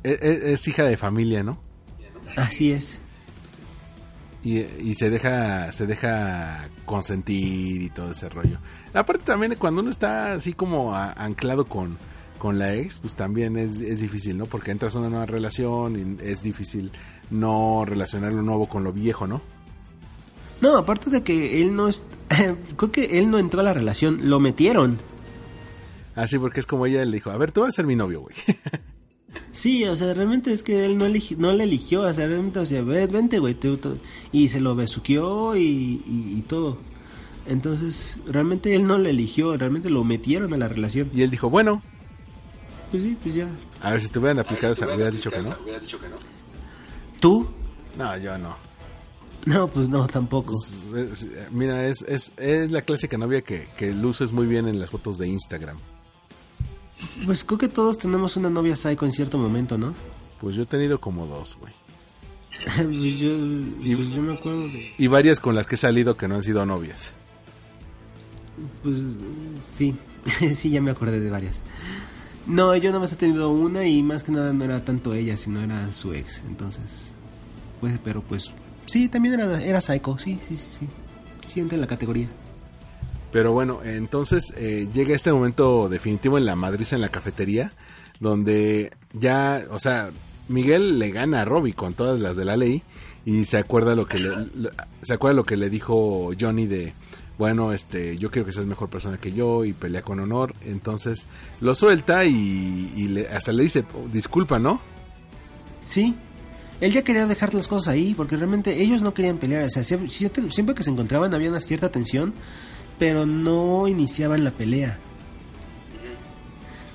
es, es- es hija de familia, ¿no? Así es. Y, y se deja se deja consentir y todo ese rollo. Aparte también cuando uno está así como a- anclado con, con la ex, pues también es, es difícil, ¿no? Porque entras a una nueva relación y es difícil no relacionar lo nuevo con lo viejo, ¿no? No, aparte de que él no es, creo que él no entró a la relación, lo metieron. Así porque es como ella le dijo, a ver, tú vas a ser mi novio, güey. Sí, o sea, realmente es que él no, eligi- no le eligió, o sea, realmente, o sea, "Ve- vente, güey, tú- tú", y se lo besuqueó y, y, y todo. Entonces, realmente él no le eligió, realmente lo metieron a la relación. Y él dijo, bueno, Pues sí, pues ya. a ver si te hubieran aplicado esa, hubieras dicho que no. ¿Tú? No, yo no. No, pues no, tampoco. Es- es- mira, es, es, es la clásica novia que, que luces muy bien en las fotos de Instagram. Pues creo que todos tenemos una novia psycho en cierto momento, ¿no? Pues yo he tenido como dos, güey. pues, yo, pues yo me acuerdo de... Y varias con las que he salido que no han sido novias. Pues sí, sí, ya me acordé de varias. No, yo nada más he tenido una y más que nada no era tanto ella, sino era su ex. Entonces, pues, pero pues, sí, también era, era psycho, sí, sí, sí, sí. Sí, entra en la categoría. Pero bueno, entonces eh, llega este momento definitivo en la madriza en la cafetería, donde ya, o sea, Miguel le gana a Robbie con todas las de la ley y se acuerda lo que le, lo- se acuerda lo que le dijo Johnny de bueno, este, yo quiero que seas mejor persona que yo y pelea con honor, entonces lo suelta y, y le- hasta le dice "Oh, disculpa, ¿no? Sí, él ya quería dejar las cosas ahí, porque realmente ellos no querían pelear. O sea, siempre, siempre que se encontraban había una cierta tensión, pero no iniciaban la pelea.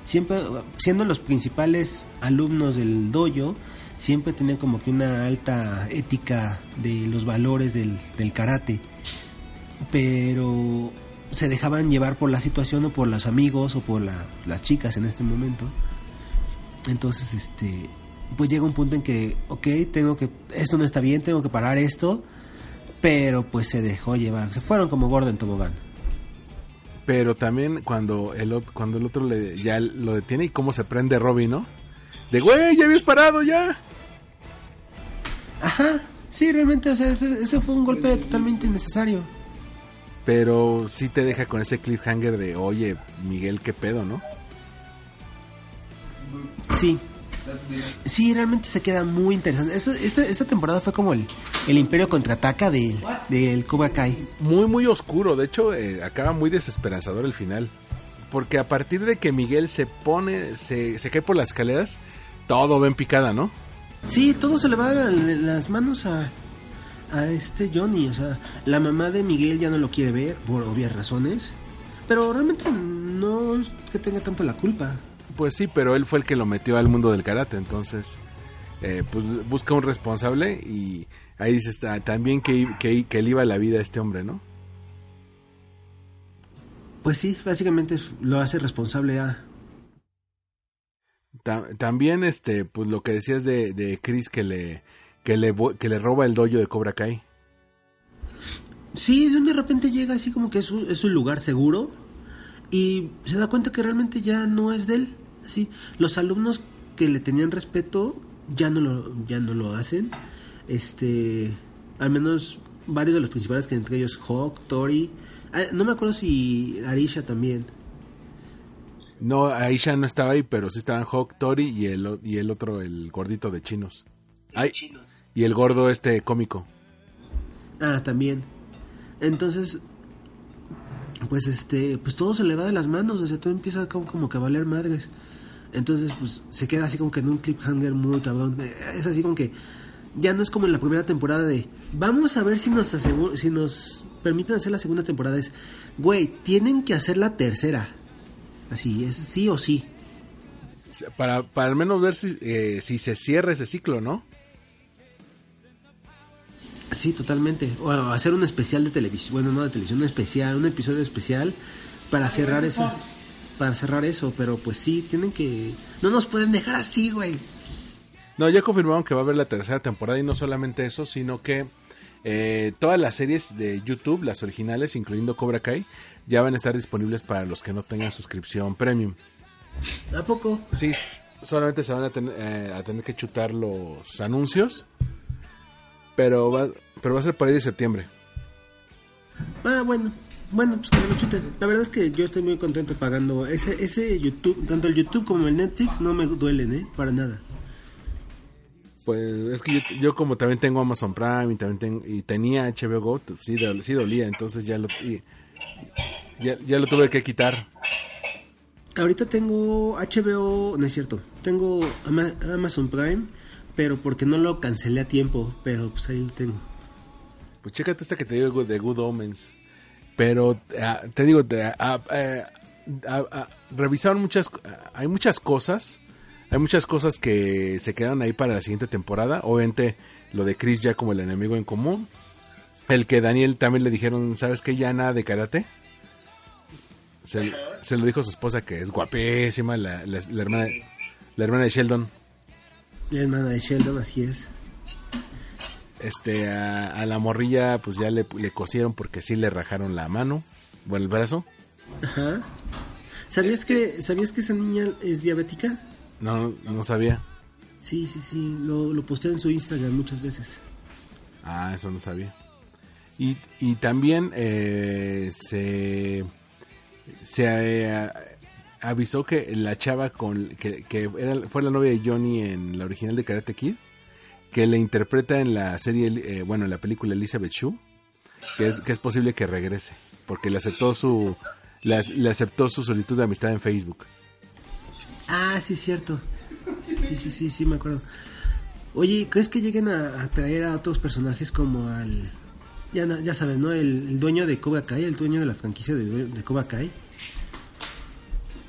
Siempre, siendo los principales alumnos del dojo, siempre tenían como que una alta ética de los valores del, del karate. Pero se dejaban llevar por la situación o por los amigos o por la- las chicas en este momento. Entonces, este, pues llega un punto en que, ok, tengo que, esto no está bien, tengo que parar esto, pero pues se dejó llevar, se fueron como gordo en tobogán. Pero también cuando el, cuando el otro le, ya lo detiene y cómo se prende Robbie, ¿no? De, güey, ya habías parado ya. Ajá, sí, realmente, o sea, ese, ese fue un golpe totalmente innecesario. Pero sí te deja con ese cliffhanger de, oye, Miguel, qué pedo, ¿no? Sí. Sí, realmente se queda muy interesante. Esta, esta, esta temporada fue como el, el Imperio contraataca del, del Cobra Kai. Muy, muy oscuro. De hecho, eh, acaba muy desesperanzador el final. Porque a partir de que Miguel se pone, se, se cae por las escaleras, todo va en picada, ¿no? Sí, todo se le va de las manos a, a este Johnny. O sea, la mamá de Miguel ya no lo quiere ver por obvias razones. Pero realmente no es que tenga tanto la culpa. Pues sí, pero él fue el que lo metió al mundo del karate, entonces eh, pues busca un responsable y ahí dice está, también que, que, iba la vida a este hombre, ¿no? Pues sí, básicamente lo hace responsable a... Ta- también este pues lo que decías de, de Chris que le que le que le roba el dojo de Cobra Kai. Sí, de repente llega así como que es un, es un lugar seguro y se da cuenta que realmente ya no es de él. Así, los alumnos que le tenían respeto ya no lo, ya no lo hacen. Este, al menos varios de los principales que entre ellos Hawk, Tori, ah, no me acuerdo si Arisha también. No, Aisha no estaba ahí, pero sí estaban Hawk, Tori y el y el otro el gordito de chinos. Ay, y el gordo este cómico. Ah, también. Entonces, pues este, pues todo se le va de las manos, o sea, todo empieza como, como que a valer madres. Entonces, pues se queda así como que en un cliffhanger muy cabrón. Eh, Es así como que ya no es como en la primera temporada de vamos a ver si nos si nos permiten hacer la segunda temporada. Es, güey, tienen que hacer la tercera. Así, es sí o sí. Para, para al menos ver si, eh, si se cierra ese ciclo, ¿no? Sí, totalmente. O hacer un especial de televisión, bueno, no de televisión, un especial, un episodio especial para cerrar eso. Para cerrar eso, pero pues sí, tienen que... No nos pueden dejar así, güey. No, ya confirmaron que va a haber la tercera temporada y no solamente eso, sino que eh, todas las series de YouTube, las originales, incluyendo Cobra Kai, ya van a estar disponibles para los que no tengan suscripción premium. ¿A poco? Sí, solamente se van a, ten- eh, a tener que chutar los anuncios, pero va, pero va a ser por ahí de septiembre. Ah, bueno. Bueno, pues que lo chuten. La verdad es que yo estoy muy contento pagando ese ese YouTube, tanto el YouTube como el Netflix no me duelen, ¿eh? Para nada. Pues es que yo, yo como también tengo Amazon Prime y también ten- y tenía HBO Go, t- sí, sí dolía, entonces ya lo y- ya, ya lo tuve que quitar. Ahorita tengo HBO, no es cierto, tengo Ama- Amazon Prime, pero porque no lo cancelé a tiempo, pero pues ahí lo tengo. Pues chécate esta que te digo de Good Omens. Pero ah, te digo, te- ah, ah, ah, ah, revisaron muchas, hay muchas cosas, hay muchas cosas que se quedaron ahí para la siguiente temporada. Obviamente lo de Chris ya como el enemigo en común. El que Daniel también le dijeron, ¿sabes qué? Ya nada de karate. Se, se lo dijo a su esposa que es guapísima, la- la hermana, la hermana de Sheldon. La hermana de Sheldon, así es. Este, a, a la morrilla pues ya le, le cosieron porque sí le rajaron la mano, bueno, el brazo. Ajá. ¿Sabías que, ¿Sabías que esa niña es diabética? No, no sabía. Sí, sí, sí. Lo, lo postea en su Instagram muchas veces. Ah, eso no sabía. Y, y también eh, se, se eh, avisó que la chava con que, que era, fue la novia de Johnny en la original de Karate Kid, que le interpreta en la serie, eh, bueno, en la película Elizabeth Shue, que es, que es posible que regrese, porque le aceptó su le, le aceptó su solicitud de amistad en Facebook. Ah, sí, cierto. Sí, sí, sí, sí, me acuerdo. Oye, ¿crees que lleguen a, a traer a otros personajes como al... Ya, ya sabes, ¿no? El, el dueño de Cobra Kai, el dueño de la franquicia de, de Cobra Kai.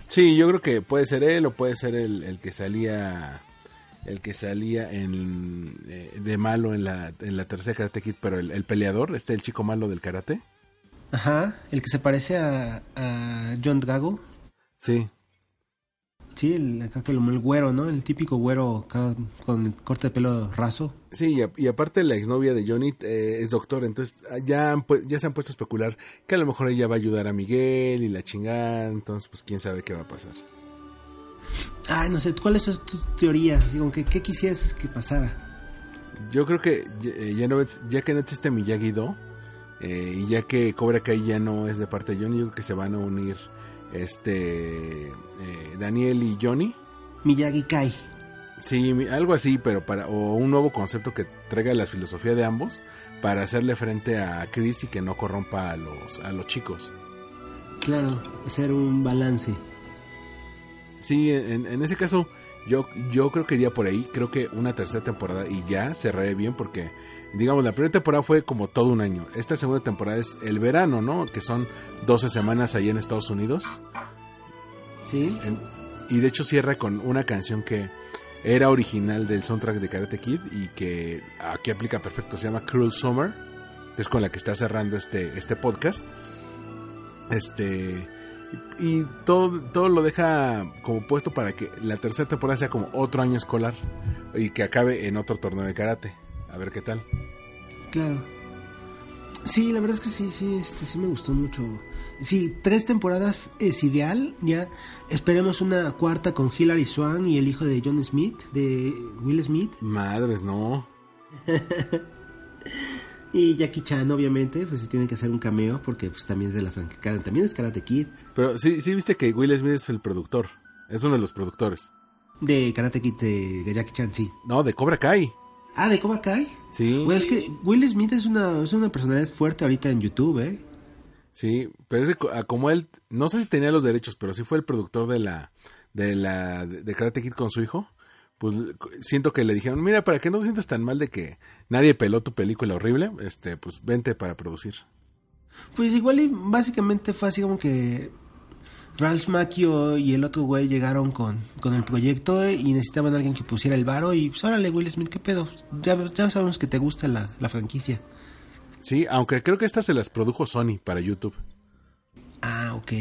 Sí, yo creo que puede ser él o puede ser el, el que salía el que salía en eh, de malo en la, en la tercera Karate Kid, pero el, el peleador, este el chico malo del karate. Ajá, el que se parece a, a John Drago. Sí, Sí, el, el güero, ¿no? El típico güero con el corte de pelo raso. sí, y, y aparte la exnovia de Johnny eh, es doctor, entonces ya, han ya se han puesto a especular que a lo mejor ella va a ayudar a Miguel y la chingada, entonces pues quién sabe qué va a pasar. Ay, no sé, ¿cuáles son tus teorías? Como que, ¿qué quisieras que pasara? Yo creo que eh, ya, no, ya que no existe Miyagi-Do eh, y ya que Cobra Kai ya no es de parte de Johnny, yo creo que se van a unir este eh, Daniel y Johnny. Miyagi Kai. Sí, algo así, pero para o un nuevo concepto que traiga la filosofía de ambos para hacerle frente a Chris y que no corrompa a los a los chicos. Claro, hacer un balance. Sí, en, en ese caso yo yo creo que iría por ahí, creo que una tercera temporada y ya cerraré bien porque digamos la primera temporada fue como todo un año. Esta segunda temporada es el verano, ¿no? Que son 12 semanas allá en Estados Unidos. ¿Sí? En- y de hecho cierra con una canción que era original del soundtrack de Karate Kid y que aquí aplica perfecto, se llama Cruel Summer, es con la que está cerrando este, este podcast. Este y todo, todo lo deja como puesto para que la tercera temporada sea como otro año escolar y que acabe en otro torneo de karate. A ver qué tal. Claro. Sí, la verdad es que sí, sí, este, sí me gustó mucho. Sí, tres temporadas es ideal. Ya esperemos una cuarta con Hilary Swan y el hijo de John Smith, de Will Smith. Madres, no. Y Jackie Chan, obviamente, pues sí tiene que hacer un cameo porque pues también es de la franquicia, también es Karate Kid. Pero sí, sí viste que Will Smith es el productor. Es uno de los productores. De Karate Kid de Jackie Chan, sí. No, de Cobra Kai. Ah, de Cobra Kai. Sí. Es que Will Smith es una, es una personalidad fuerte ahorita en YouTube, ¿eh? Sí, pero es que co- como él, no sé si tenía los derechos, pero sí fue el productor de la, de la, de Karate Kid con su hijo. Pues siento que le dijeron, mira, para que no te sientas tan mal de que nadie peló tu película horrible, este, pues vente para producir. Pues igual y básicamente fue así como que Ralph Macchio y el otro güey llegaron con, con el proyecto y necesitaban a alguien que pusiera el varo y pues órale Will Smith, ¿qué pedo? Ya, ya sabemos que te gusta la, la franquicia. Sí, aunque creo que estas se las produjo Sony para YouTube. Ah, ok.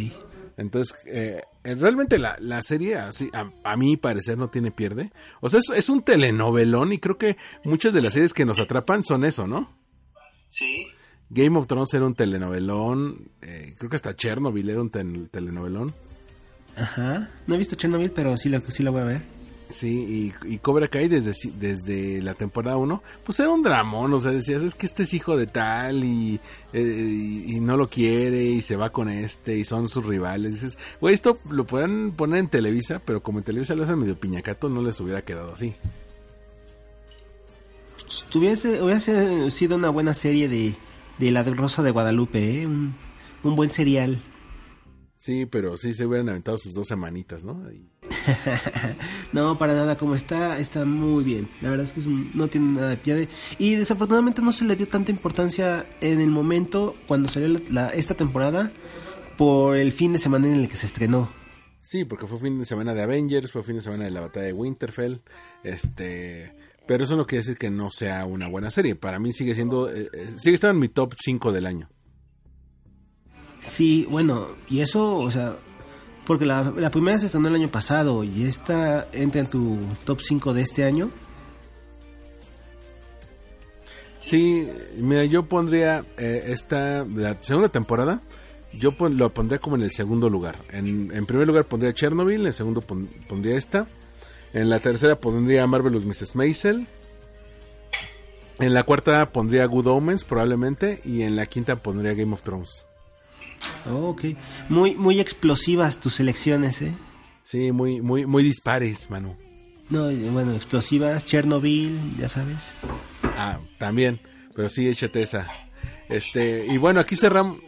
Entonces, eh, realmente la, la serie, así, a, a mi parecer, no tiene pierde. O sea, es, es un telenovelón y creo que muchas de las series que nos atrapan son eso, ¿no? Sí. Game of Thrones era un telenovelón, eh, creo que hasta Chernobyl era un tel- telenovelón. Ajá. No he visto Chernobyl, pero sí la, sí la voy a ver. Sí, y, y Cobra Kai desde, desde la temporada 1, pues era un dramón, o sea, decías, es que este es hijo de tal y, eh, y, no lo quiere y se va con este y son sus rivales. Dices, güey, esto lo pueden poner en Televisa, pero como en Televisa lo hacen medio piñacato, no les hubiera quedado así. Tuviese, hubiese sido una buena serie de, de La Rosa de Guadalupe, ¿eh? Un, un buen serial. Sí, pero sí se hubieran aventado sus dos semanitas, ¿no? Y- No, para nada, como está, está muy bien. La verdad es que es un- no tiene nada de piade. Y desafortunadamente no se le dio tanta importancia en el momento cuando salió la- la- esta temporada por el fin de semana en el que se estrenó. Sí, porque fue fin de semana de Avengers, fue fin de semana de la batalla de Winterfell, este, pero eso no quiere decir que no sea una buena serie. Para mí sigue siendo, eh, eh, sigue estando en mi top 5 del año. Sí, bueno, y eso, o sea, porque la, primera se estrenó el año pasado y esta entra en tu top 5 de este año. Sí, mira, yo pondría eh, esta, la segunda temporada, yo pon- lo pondría como en el segundo lugar. En, primer lugar pondría Chernobyl, en segundo pon- pondría esta. En la tercera pondría Marvelous Mrs. Maisel. En la cuarta pondría Good Omens probablemente. Y en la quinta pondría Game of Thrones. Oh, ok. Muy, muy explosivas tus selecciones, ¿eh? Sí, muy, muy, muy dispares, Manu. No, bueno, explosivas, Chernobyl, ya sabes. Ah, también. Pero sí, échate esa. Este, y bueno, aquí cerramos.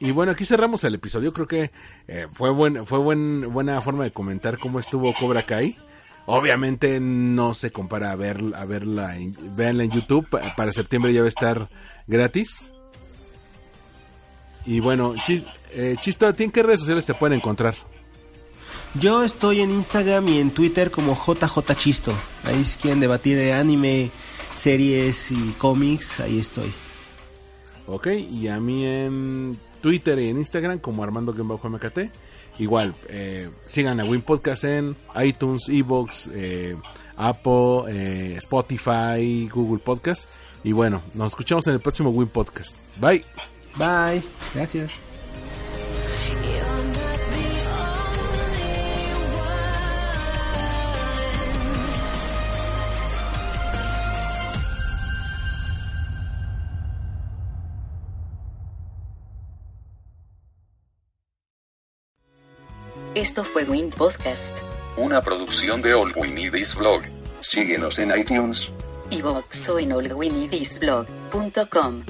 Y bueno, aquí cerramos el episodio. Creo que eh, fue buen, fue buen, buena forma de comentar cómo estuvo Cobra Kai. Obviamente no se compara a ver, a verla, en, véanla en YouTube. Pa- Para septiembre ya va a estar gratis. Y bueno, Chis, eh, Chisto, ¿a ti en qué redes sociales te pueden encontrar? Yo estoy en Instagram y en Twitter como JJ Chisto. Ahí si quieren debatir de anime, series y cómics, ahí estoy. Ok, y a mí en Twitter y en Instagram como Armando-MKT. Igual, eh, sigan a Win Podcast en iTunes, Evox, eh, Apple, eh, Spotify, Google Podcast. Y bueno, nos escuchamos en el próximo Win Podcast. Bye. Bye, gracias. Esto fue Win Podcast, Una producción de All We Need Is Blog. Síguenos en iTunes. iVoox o en allwinidisblog.com.